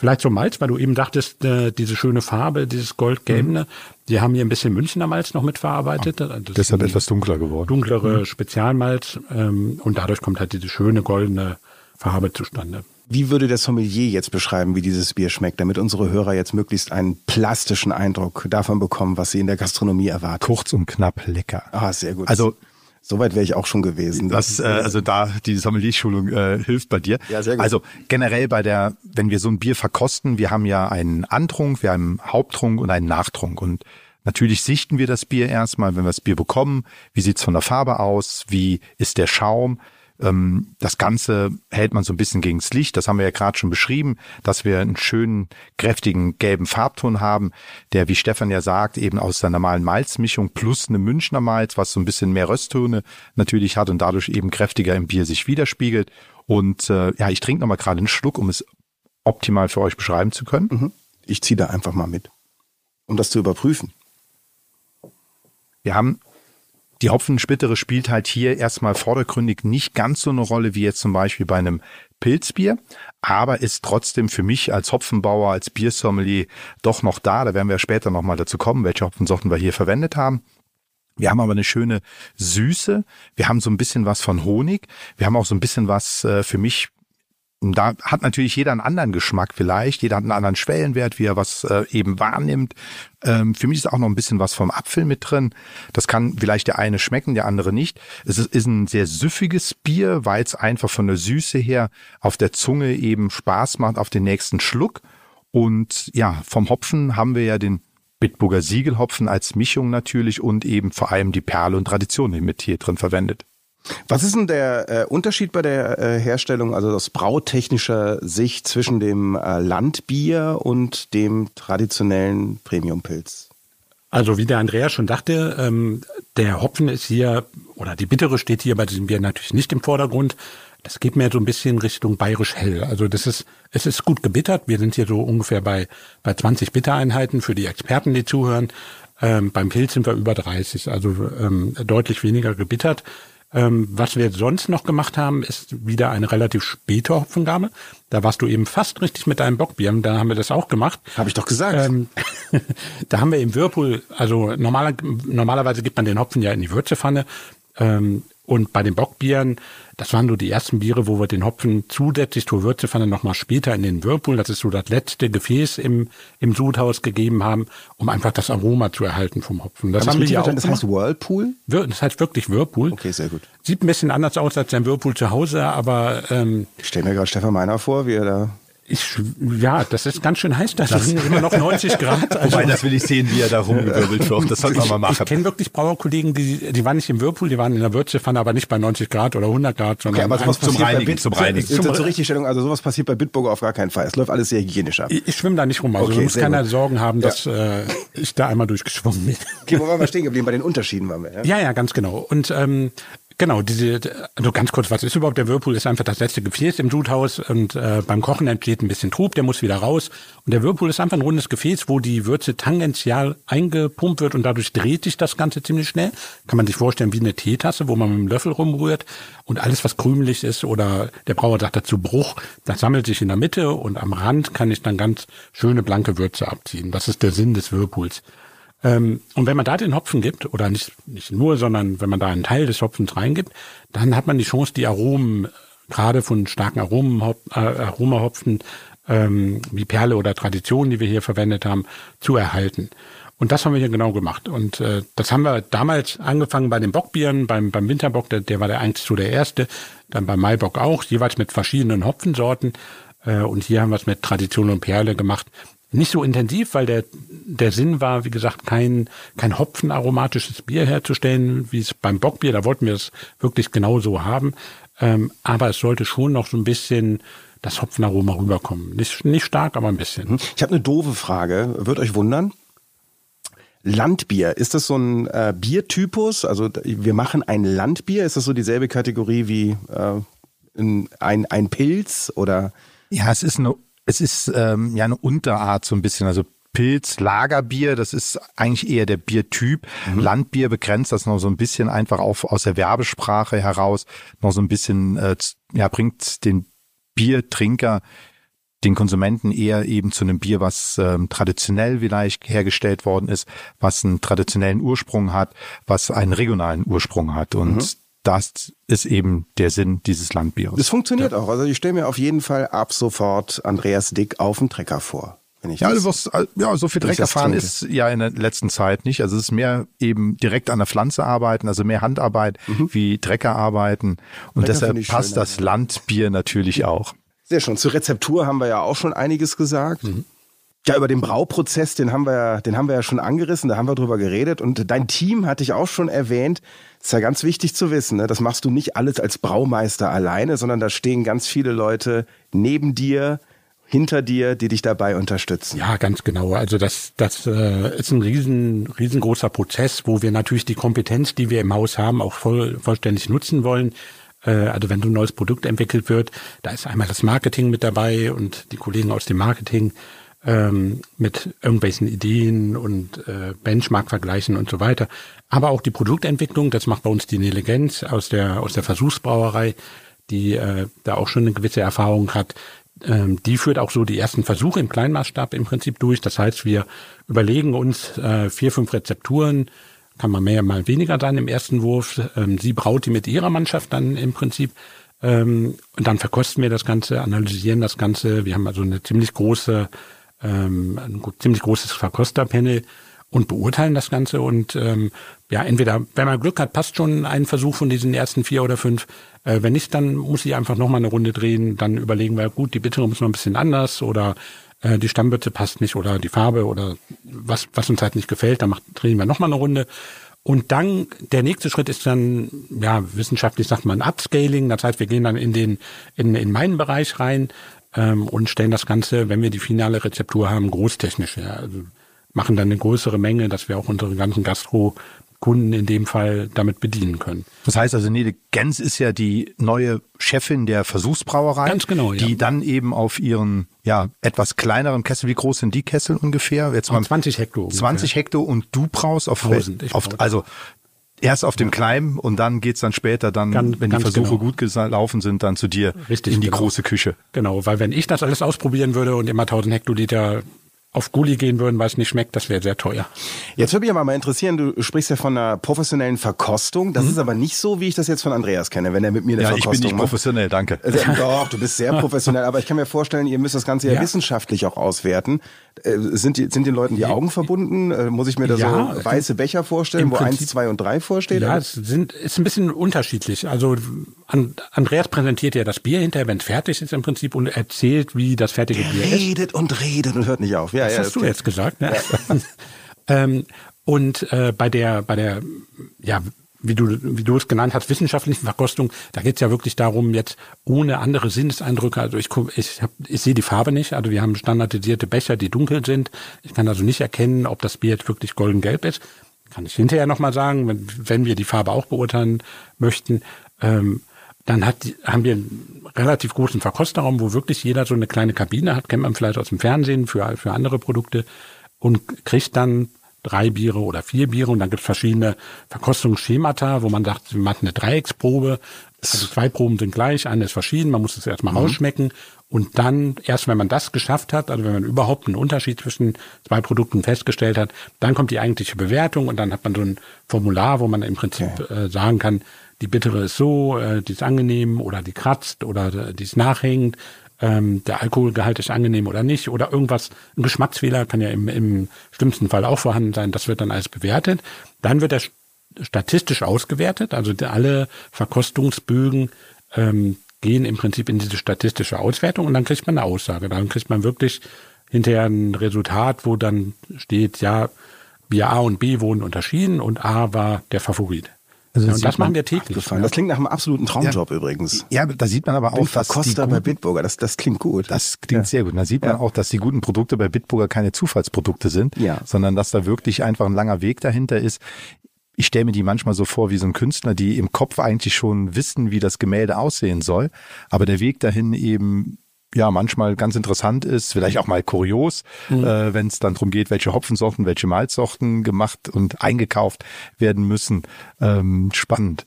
Speaker 3: Vielleicht so Malz, weil du eben dachtest, äh, diese schöne Farbe, dieses goldgelbene, die haben hier ein bisschen Münchner Malz noch mitverarbeitet. Also das
Speaker 2: Deshalb etwas dunkler geworden.
Speaker 3: dunklere Spezialmalz ähm, und dadurch kommt halt diese schöne goldene Farbe zustande.
Speaker 1: Wie würde der Sommelier jetzt beschreiben, wie dieses Bier schmeckt, damit unsere Hörer jetzt möglichst einen plastischen Eindruck davon bekommen, was sie in der Gastronomie erwarten?
Speaker 2: Kurz und knapp lecker.
Speaker 1: Ah, sehr gut.
Speaker 2: Also
Speaker 1: Soweit wäre ich auch schon gewesen.
Speaker 2: Das, äh, also da die Sommelier-Schulung äh, hilft bei dir.
Speaker 1: Ja, sehr gut.
Speaker 2: Also generell bei der, wenn wir so ein Bier verkosten, wir haben ja einen Antrunk, wir haben einen Haupttrunk und einen Nachtrunk und natürlich sichten wir das Bier erstmal, wenn wir das Bier bekommen. Wie sieht's von der Farbe aus? Wie ist der Schaum? Ähm, Das Ganze hält man so ein bisschen gegens Licht. Das haben wir ja gerade schon beschrieben, dass wir einen schönen, kräftigen gelben Farbton haben, der, wie Stefan ja sagt, eben aus der normalen Malzmischung plus eine Münchner Malz, was so ein bisschen mehr Rösttöne natürlich hat und dadurch eben kräftiger im Bier sich widerspiegelt. Und äh, ja, ich trinke nochmal gerade einen Schluck, um es optimal für euch beschreiben zu können.
Speaker 1: Mhm. Ich ziehe da einfach mal mit, um das zu überprüfen.
Speaker 2: Wir haben die Hopfenspittere spielt halt hier erstmal vordergründig nicht ganz so eine Rolle wie jetzt zum Beispiel bei einem Pilzbier, aber ist trotzdem für mich als Hopfenbauer, als Biersommelier doch noch da. Da werden wir später nochmal dazu kommen, welche Hopfensorten wir hier verwendet haben. Wir haben aber eine schöne Süße. Wir haben so ein bisschen was von Honig. Wir haben auch so ein bisschen was äh, für mich da hat natürlich jeder einen anderen Geschmack vielleicht, jeder hat einen anderen Schwellenwert, wie er was äh, eben wahrnimmt. Ähm, für mich ist auch noch ein bisschen was vom Apfel mit drin. Das kann vielleicht der eine schmecken, der andere nicht. Es ist, ist ein sehr süffiges Bier, weil es einfach von der Süße her auf der Zunge eben Spaß macht auf den nächsten Schluck. Und ja, vom Hopfen haben wir ja den Bitburger Siegelhopfen als Mischung natürlich und eben vor allem die Perle und Tradition mit hier drin verwendet.
Speaker 1: Was ist denn der äh, Unterschied bei der äh, Herstellung, also aus brautechnischer Sicht zwischen dem äh, Landbier und dem traditionellen Premiumpilz?
Speaker 3: Also wie der Andreas schon dachte, ähm, der Hopfen ist hier, oder die Bittere steht hier bei diesem Bier natürlich nicht im Vordergrund. Das geht mehr so ein bisschen Richtung bayerisch hell. Also das ist, es ist gut gebittert. Wir sind hier so ungefähr bei, bei 20 Bittereinheiten für die Experten, die zuhören. Ähm, beim Pilz sind wir über 30, also ähm, deutlich weniger gebittert. Ähm, was wir sonst noch gemacht haben, ist wieder eine relativ späte Hopfengabe. Da warst du eben fast richtig mit deinem Bockbier. Da haben wir das auch gemacht.
Speaker 1: Habe ich doch gesagt.
Speaker 3: Ähm, da haben wir im Whirlpool, also normaler, normalerweise gibt man den Hopfen ja in die Würzepfanne. Ähm, und bei den Bockbieren, das waren so die ersten Biere, wo wir den Hopfen zusätzlich zur Würzepfanne nochmal später in den Whirlpool, das ist so das letzte Gefäß im, im Sudhaus gegeben haben, um einfach das Aroma zu erhalten vom Hopfen. Das haben wir hier auch
Speaker 1: das heißt. Whirlpool?
Speaker 3: Das heißt wirklich Whirlpool.
Speaker 1: Okay, sehr gut.
Speaker 3: Sieht ein bisschen anders aus als ein Whirlpool zu Hause, aber ähm,
Speaker 1: Ich stelle mir gerade Stefan Meiner vor, wie er da.
Speaker 3: Ich, ja, das ist ganz schön heiß. Das, sind immer noch 90 Grad. Also,
Speaker 2: Wobei, das will ich sehen, wie er da rumgewirbelt wird. Das sollten wir mal
Speaker 3: Ich
Speaker 2: machen.
Speaker 3: kenne wirklich Brauerkollegen, die, die waren nicht im Whirlpool, die waren in der Würzepfanne, aber nicht bei 90 Grad oder 100 Grad, sondern
Speaker 1: Okay, aber sowas
Speaker 2: zum Reinigen,
Speaker 1: Bit-
Speaker 2: zum Reinigen.
Speaker 1: Zur, zur Richtigstellung, also sowas passiert bei Bitburger auf gar keinen Fall. Es läuft alles sehr hygienisch ab.
Speaker 3: ich, ich schwimme da nicht rum, also
Speaker 1: Okay,
Speaker 3: okay, muss
Speaker 1: sehr
Speaker 3: keiner
Speaker 1: gut.
Speaker 3: Sorgen haben,
Speaker 1: Ja.
Speaker 3: dass äh, ich da einmal durchgeschwommen bin.
Speaker 1: Okay, wo waren wir stehen geblieben? Bei den Unterschieden waren wir, ja?
Speaker 3: Ja, ja, ganz genau. Und ähm, Genau, diese, also ganz kurz, was ist überhaupt der Whirlpool? Ist einfach das letzte Gefäß im Sudhaus und äh, beim Kochen entsteht ein bisschen Trub, der muss wieder raus. Und der Whirlpool ist einfach ein rundes Gefäß, wo die Würze tangential eingepumpt wird und dadurch dreht sich das Ganze ziemlich schnell. Kann man sich vorstellen wie eine Teetasse, wo man mit dem Löffel rumrührt und alles, was krümelig ist oder der Brauer sagt dazu Bruch, das sammelt sich in der Mitte und am Rand kann ich dann ganz schöne blanke Würze abziehen. Das ist der Sinn des Whirlpools. Ähm, und wenn man da den Hopfen gibt, oder nicht, nicht nur, sondern wenn man da einen Teil des Hopfens reingibt, dann hat man die Chance, die Aromen, gerade von starken Aromen, äh, Aromahopfen, ähm, wie Perle oder Tradition, die wir hier verwendet haben, zu erhalten. Und das haben wir hier genau gemacht. Und äh, das haben wir damals angefangen bei den Bockbieren, beim, beim Winterbock, der, der war der eigentlich so der erste, dann beim Maibock auch, jeweils mit verschiedenen Hopfensorten. Äh, und hier haben wir es mit Tradition und Perle gemacht. Nicht so intensiv, weil der, der Sinn war, wie gesagt, kein, kein hopfenaromatisches Bier herzustellen, wie es beim Bockbier, da wollten wir es wirklich genauso haben. Ähm, aber es sollte schon noch so ein bisschen das Hopfenaroma rüberkommen. Nicht, nicht stark, aber ein bisschen.
Speaker 1: Mhm. Ich habe eine doofe Frage, wird euch wundern. Landbier, ist das so ein äh, Biertypus? Also wir machen ein Landbier, ist das so dieselbe Kategorie wie äh, ein, ein Pilz oder?
Speaker 2: Ja, es ist eine es ist ähm, ja eine Unterart so ein bisschen. Also Pilz, Lagerbier, das ist eigentlich eher der Biertyp. Mhm. Landbier begrenzt das noch so ein bisschen einfach auf, aus der Werbesprache heraus, noch so ein bisschen, äh, ja, bringt den Biertrinker, den Konsumenten eher eben zu einem Bier, was ähm, traditionell vielleicht hergestellt worden ist, was einen traditionellen Ursprung hat, was einen regionalen Ursprung hat. Und mhm das ist eben der Sinn dieses Landbiers.
Speaker 1: Das funktioniert ja. auch. Also ich stelle mir auf jeden Fall ab sofort Andreas Dick auf dem Trecker vor. Wenn ich
Speaker 2: ja, du wirst, ja, so viel Trecker fahren ist ja in der letzten Zeit nicht. Also es ist mehr eben direkt an der Pflanze arbeiten, also mehr Handarbeit mhm. wie Trecker arbeiten. Und Trecker deshalb passt schön, das Landbier natürlich auch.
Speaker 1: Sehr schön. Zur Rezeptur haben wir ja auch schon einiges gesagt. Mhm. Ja, über den Brauprozess, den haben wir ja, den haben wir ja schon angerissen, da haben wir drüber geredet. Und dein Team hatte ich auch schon erwähnt. Ist ja ganz wichtig zu wissen. Ne? Das machst du nicht alles als Braumeister alleine, sondern da stehen ganz viele Leute neben dir, hinter dir, die dich dabei unterstützen.
Speaker 3: Ja, ganz genau. Also das, das äh, ist ein riesen, riesengroßer Prozess, wo wir natürlich die Kompetenz, die wir im Haus haben, auch voll, vollständig nutzen wollen. Äh, also wenn so ein neues Produkt entwickelt wird, da ist einmal das Marketing mit dabei und die Kollegen aus dem Marketing ähm, mit irgendwelchen Ideen und äh, Benchmark-Vergleichen und so weiter. Aber auch die Produktentwicklung, das macht bei uns die Nelegenz aus der, aus der Versuchsbrauerei, die äh, da auch schon eine gewisse Erfahrung hat. Ähm, die führt auch so die ersten Versuche im Kleinmaßstab im Prinzip durch. Das heißt, wir überlegen uns äh, vier, fünf Rezepturen, kann man mehr, mal weniger sein im ersten Wurf. Ähm, sie braut die mit ihrer Mannschaft dann im Prinzip. Ähm, und dann verkosten wir das Ganze, analysieren das Ganze. Wir haben also eine ziemlich große ähm, ein ziemlich großes Verkosterpanel und beurteilen das Ganze und ähm, ja, entweder, wenn man Glück hat, passt schon ein Versuch von diesen ersten vier oder fünf. Äh, wenn nicht, dann muss ich einfach nochmal eine Runde drehen. Dann überlegen wir, gut, die Bittere muss noch ein bisschen anders oder äh, die Stammbitte passt nicht oder die Farbe oder was, was uns halt nicht gefällt, dann macht, drehen wir nochmal eine Runde. Und dann, der nächste Schritt ist dann, ja, wissenschaftlich sagt man Upscaling. Das heißt, wir gehen dann in den, in, in meinen Bereich rein, ähm, und stellen das Ganze, wenn wir die finale Rezeptur haben, großtechnisch her. Also machen dann eine größere Menge, dass wir auch unsere ganzen Gastro Kunden in dem Fall damit bedienen können.
Speaker 2: Das heißt also, Nede Gens ist ja die neue Chefin der Versuchsbrauerei.
Speaker 3: Ganz genau,
Speaker 2: ja. Die dann eben auf ihren, ja, etwas kleineren Kessel, wie groß sind die Kessel ungefähr?
Speaker 3: Jetzt mal 20 Hektar.
Speaker 2: 20 Hektar und du brauchst auf, 1000, auf also erst auf dem. Kleinen und dann geht's dann später, dann, ganz, wenn die Versuche genau. gut gelaufen sind, dann zu dir Richtig, in die genau. große Küche.
Speaker 3: Genau, weil wenn ich das alles ausprobieren würde und immer 1000 Hektoliter auf Gulli gehen würden, weil es nicht schmeckt, das wäre sehr teuer.
Speaker 1: Jetzt würde mich aber mal interessieren, du sprichst ja von einer professionellen Verkostung. Das mhm. ist aber nicht so, wie ich das jetzt von Andreas kenne, wenn er mit mir eine
Speaker 2: ja,
Speaker 1: Verkostung
Speaker 2: ich bin nicht macht. professionell, danke.
Speaker 1: Also, doch, du bist sehr professionell, aber ich kann mir vorstellen, ihr müsst das Ganze ja, ja. wissenschaftlich auch auswerten. Äh, sind, die, sind den Leuten die Augen verbunden? Äh, muss ich mir da ja, so weiße Becher vorstellen, wo Prinzip, eins, zwei und drei vorsteht?
Speaker 3: Ja, es sind, ist ein bisschen unterschiedlich. Also Andreas präsentiert ja das Bier hinterher, wenn es fertig ist im Prinzip und erzählt, wie das fertige
Speaker 1: Der
Speaker 3: Bier
Speaker 1: redet ist. Redet und redet und hört nicht auf.
Speaker 3: Ja, das ja, hast du jetzt gesagt. Ne? Ja. ähm, und äh, bei der, bei der, ja, wie du, wie du es genannt hast, wissenschaftlichen Verkostung, da geht es ja wirklich darum, jetzt ohne andere Sinneseindrücke, also ich, ich, hab, ich sehe die Farbe nicht, also wir haben standardisierte Becher, die dunkel sind. Ich kann also nicht erkennen, ob das Bier jetzt wirklich golden-gelb ist. kann ich hinterher nochmal sagen, wenn, wenn wir die Farbe auch beurteilen möchten, ähm, dann hat, haben wir einen relativ großen Verkosterraum, wo wirklich jeder so eine kleine Kabine hat, kennt man vielleicht aus dem Fernsehen für, für andere Produkte und kriegt dann drei Biere oder vier Biere und dann gibt es verschiedene Verkostungsschemata, wo man sagt, man hat eine Dreiecksprobe, also zwei Proben sind gleich, eine ist verschieden, man muss es erstmal mhm. rausschmecken und dann, erst wenn man das geschafft hat, also wenn man überhaupt einen Unterschied zwischen zwei Produkten festgestellt hat, dann kommt die eigentliche Bewertung und dann hat man so ein Formular, wo man im Prinzip okay. äh, sagen kann, die bittere ist so, äh, die ist angenehm oder die kratzt oder die ist nachhängend, ähm, der Alkoholgehalt ist angenehm oder nicht oder irgendwas, ein Geschmacksfehler kann ja im, im schlimmsten Fall auch vorhanden sein, das wird dann alles bewertet. Dann wird er statistisch ausgewertet, also alle Verkostungsbögen ähm, gehen im Prinzip in diese statistische Auswertung und dann kriegt man eine Aussage. Dann kriegt man wirklich hinterher ein Resultat, wo dann steht, ja, Bier A und B wurden unterschieden und A war der Favorit. Also ja, und das machen wir täglich.
Speaker 1: Gefallen. Das klingt nach einem absoluten Traumjob ja. übrigens.
Speaker 2: Ja, da sieht man aber auch,
Speaker 1: dass Verkoster bei Bitburger, das, das klingt gut.
Speaker 2: Das klingt ja. sehr gut. Da sieht man auch, dass die guten Produkte bei Bitburger keine Zufallsprodukte sind, ja. sondern dass da wirklich einfach ein langer Weg dahinter ist. Ich stelle mir die manchmal so vor wie so ein Künstler, die im Kopf eigentlich schon wissen, wie das Gemälde aussehen soll, aber der Weg dahin eben ja manchmal ganz interessant ist, vielleicht auch mal kurios, mhm. äh, wenn es dann darum geht, welche Hopfensorten, welche Malzsorten gemacht und eingekauft werden müssen. Ähm, spannend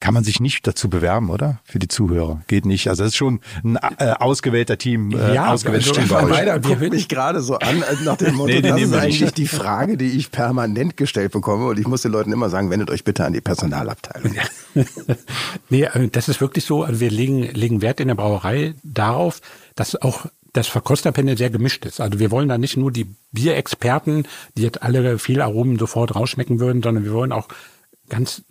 Speaker 2: kann man sich nicht dazu bewerben, oder? Für die Zuhörer. Geht nicht. Also es ist schon ein äh, ausgewählter Team, äh, ja, ausgewähltes
Speaker 1: also, Team bei euch. Leider guckt mich gerade so an, äh, nach dem Motto, nee, das ist eigentlich nicht. die Frage, die ich permanent gestellt bekomme. Und ich muss den Leuten immer sagen, wendet euch bitte an die Personalabteilung.
Speaker 3: nee, äh, das ist wirklich so. Also wir legen, legen Wert in der Brauerei darauf, dass auch das Verkosterpanel sehr gemischt ist. Also wir wollen da nicht nur die Bierexperten, die jetzt alle viel Aromen sofort rausschmecken würden, sondern wir wollen auch ganz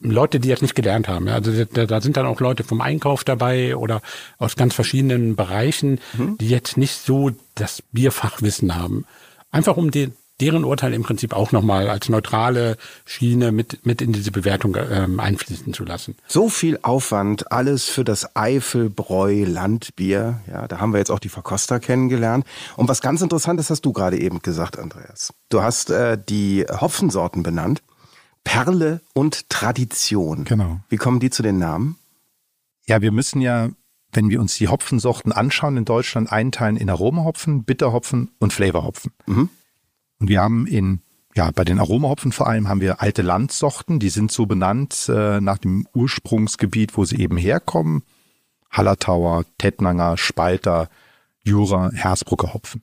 Speaker 3: Leute, die jetzt nicht gelernt haben. Also da, da sind dann auch Leute vom Einkauf dabei oder aus ganz verschiedenen Bereichen, mhm. die jetzt nicht so das Bierfachwissen haben. Einfach um die, deren Urteil im Prinzip auch nochmal als neutrale Schiene mit, mit in diese Bewertung ähm, einfließen zu lassen.
Speaker 1: So viel Aufwand, alles für das Eifelbräu Landbier. Ja, da haben wir jetzt auch die Verkoster kennengelernt. Und was ganz interessant ist, hast du gerade eben gesagt, Andreas. Du hast äh, die Hopfensorten benannt. Perle und Tradition.
Speaker 2: Genau.
Speaker 1: Wie kommen die zu den Namen?
Speaker 2: Ja, wir müssen ja, wenn wir uns die Hopfensorten anschauen in Deutschland, einteilen in Aromahopfen, Bitterhopfen und Flavorhopfen. Mhm. Und wir haben in ja, bei den Aromahopfen vor allem haben wir alte Landsorten, die sind so benannt äh, nach dem Ursprungsgebiet, wo sie eben herkommen. Hallertauer, Tettnanger, Spalter, Jura, Hersbrucker Hopfen.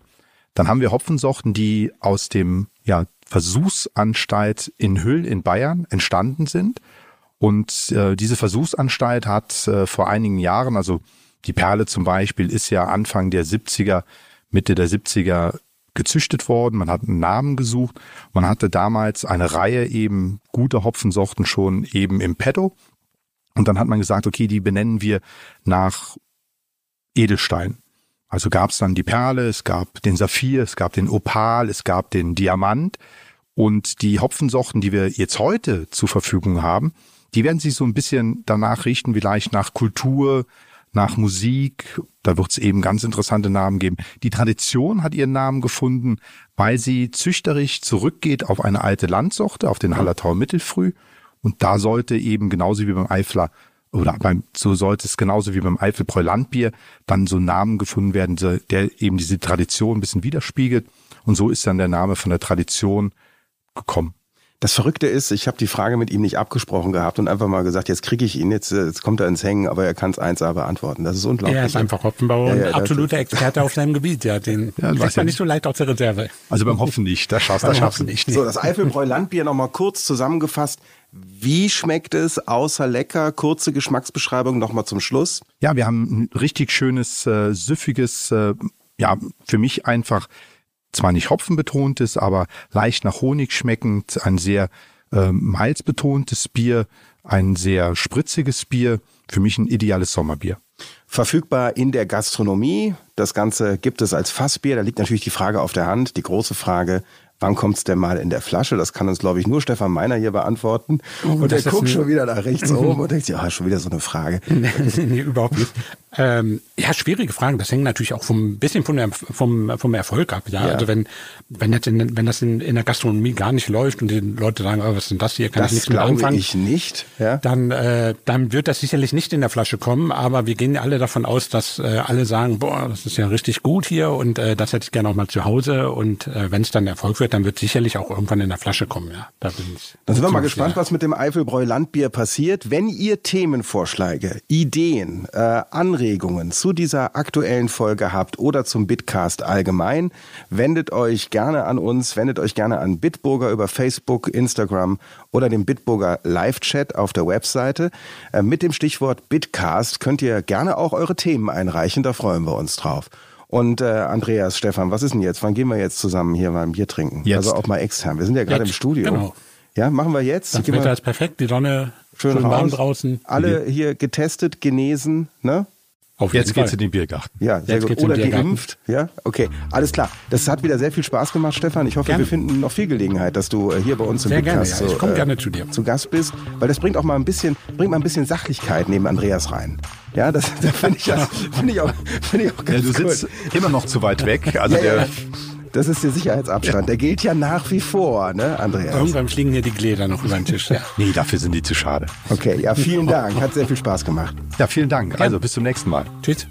Speaker 2: Dann haben wir Hopfensorten, die aus dem ja, Versuchsanstalt in Hüll in Bayern entstanden sind. Und äh, diese Versuchsanstalt hat äh, vor einigen Jahren, also die Perle zum Beispiel ist ja Anfang der 70er, Mitte der 70er gezüchtet worden. Man hat einen Namen gesucht. Man hatte damals eine Reihe eben guter Hopfensorten schon eben im Petto. Und dann hat man gesagt, okay, die benennen wir nach Edelstein. Also gab es dann die Perle, es gab den Saphir, es gab den Opal, es gab den Diamant. Und die Hopfensorten, die wir jetzt heute zur Verfügung haben, die werden sich so ein bisschen danach richten, vielleicht nach Kultur, nach Musik. Da wird es eben ganz interessante Namen geben. Die Tradition hat ihren Namen gefunden, weil sie züchterisch zurückgeht auf eine alte Landsorte, auf den Hallertauer Mittelfrüh. Und da sollte eben genauso wie beim Eifler oder beim, so sollte es genauso wie beim Eifelbräu Landbier dann so ein Namen gefunden werden, der eben diese Tradition ein bisschen widerspiegelt. Und so ist dann der Name von der Tradition gekommen.
Speaker 1: Das Verrückte ist, ich habe die Frage mit ihm nicht abgesprochen gehabt und einfach mal gesagt, jetzt kriege ich ihn, jetzt, jetzt kommt er ins Hängen, aber er kann es 1A beantworten. Das ist unglaublich.
Speaker 3: Er ist einfach Hopfenbauer ja, ja, und absoluter Experte auf seinem Gebiet. Ja, den ja, kriegt man nicht so leicht aus der Reserve.
Speaker 2: Also beim Hopfen nicht, das schaffst, das schaffst du nicht.
Speaker 1: So, das Eifelbräu Landbier nochmal kurz zusammengefasst. Wie schmeckt es außer lecker? Kurze Geschmacksbeschreibung nochmal zum Schluss.
Speaker 2: Ja, wir haben ein richtig schönes, äh, süffiges, äh, ja, für mich einfach zwar nicht hopfenbetontes, aber leicht nach Honig schmeckend, ein sehr äh, malzbetontes Bier, ein sehr spritziges Bier, für mich ein ideales Sommerbier.
Speaker 1: Verfügbar in der Gastronomie. Das Ganze gibt es als Fassbier. Da liegt natürlich die Frage auf der Hand, die große Frage, wann kommt's denn mal in der Flasche? Das kann uns, glaube ich, nur Stefan Meiner hier beantworten. Oh, und der guckt schon wieder nach rechts oben und denkt, ja, schon wieder so eine Frage.
Speaker 3: nee, überhaupt nicht. Ähm, ja, schwierige Fragen. Das hängt natürlich auch vom bisschen von der, vom, vom Erfolg ab. Ja? ja. Also wenn, wenn, jetzt in, wenn das in, in der Gastronomie gar nicht läuft und die Leute sagen, oh, was ist denn das hier, kann
Speaker 1: das
Speaker 3: ich nichts
Speaker 1: mit anfangen. ich nicht. Ja?
Speaker 3: Dann, äh, dann wird das sicherlich nicht in der Flasche kommen. Aber wir gehen alle davon aus, dass äh, alle sagen, boah, das ist ja richtig gut hier und äh, das hätte ich gerne auch mal zu Hause. Und äh, wenn es dann Erfolg wird, dann wird sicherlich auch irgendwann in der Flasche kommen. Ja,
Speaker 1: da bin ich. Dann sind wir mal gespannt, was mit dem Eifelbräu Landbier passiert. Wenn ihr Themenvorschläge, Ideen, äh, Anregungen zu dieser aktuellen Folge habt oder zum Bitcast allgemein, wendet euch gerne an uns, wendet euch gerne an Bitburger über Facebook, Instagram oder dem Bitburger Live-Chat auf der Webseite. Äh, mit dem Stichwort Bitcast könnt ihr gerne auch eure Themen einreichen, da freuen wir uns drauf. Und äh, Andreas, Stefan, was ist denn jetzt? Wann gehen wir jetzt zusammen hier mal ein Bier trinken?
Speaker 2: Jetzt.
Speaker 1: Also auch mal extern. Wir sind ja gerade im Studio. Genau. Ja, machen wir jetzt.
Speaker 3: Das Wetter ist perfekt, die Sonne schön, schön warm draußen.
Speaker 1: Alle hier getestet, genesen, ne?
Speaker 2: Auf Jetzt geht's in den Biergarten.
Speaker 1: Ja, sehr Jetzt gut. Oder geimpft. Ja, okay. Alles klar. Das hat wieder sehr viel Spaß gemacht, Stefan. Ich hoffe, gerne. wir finden noch viel Gelegenheit, dass du äh, hier bei uns im
Speaker 3: sehr Podcast gerne, ja. ich so, äh, gerne zu, dir.
Speaker 1: zu Gast bist, weil das bringt auch mal ein bisschen, bringt mal ein bisschen Sachlichkeit neben Andreas rein. Ja, das, das finde ich, ja, find ich auch, finde ich auch ganz
Speaker 2: ja, Du sitzt immer noch zu weit weg. Also ja, der, ja.
Speaker 1: Das ist der Sicherheitsabstand. Ja. Der gilt ja nach wie vor, ne, Andreas?
Speaker 3: Irgendwann fliegen hier die Gläser noch über den Tisch. Ja.
Speaker 2: nee, dafür sind die zu schade.
Speaker 1: Okay, ja, vielen Dank. Hat sehr viel Spaß gemacht.
Speaker 2: Ja, vielen Dank. Also bis zum nächsten Mal.
Speaker 3: Tschüss.